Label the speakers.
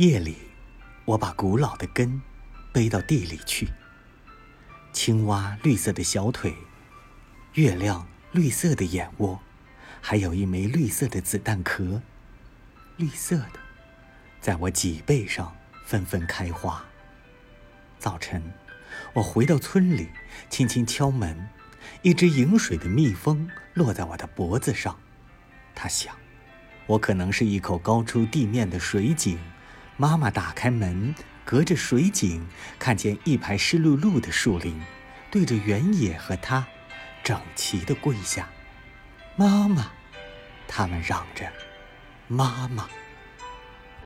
Speaker 1: 夜里，我把古老的根背到地里去。青蛙绿色的小腿，月亮绿色的眼窝，还有一枚绿色的子弹壳，绿色的，在我脊背上纷纷开花。早晨，我回到村里，轻轻敲门，一只饮水的蜜蜂落在我的脖子上。他想，我可能是一口高出地面的水井。妈妈打开门，隔着水井看见一排湿漉漉的树林，对着原野和他，整齐的跪下。妈妈，他们嚷着，妈妈。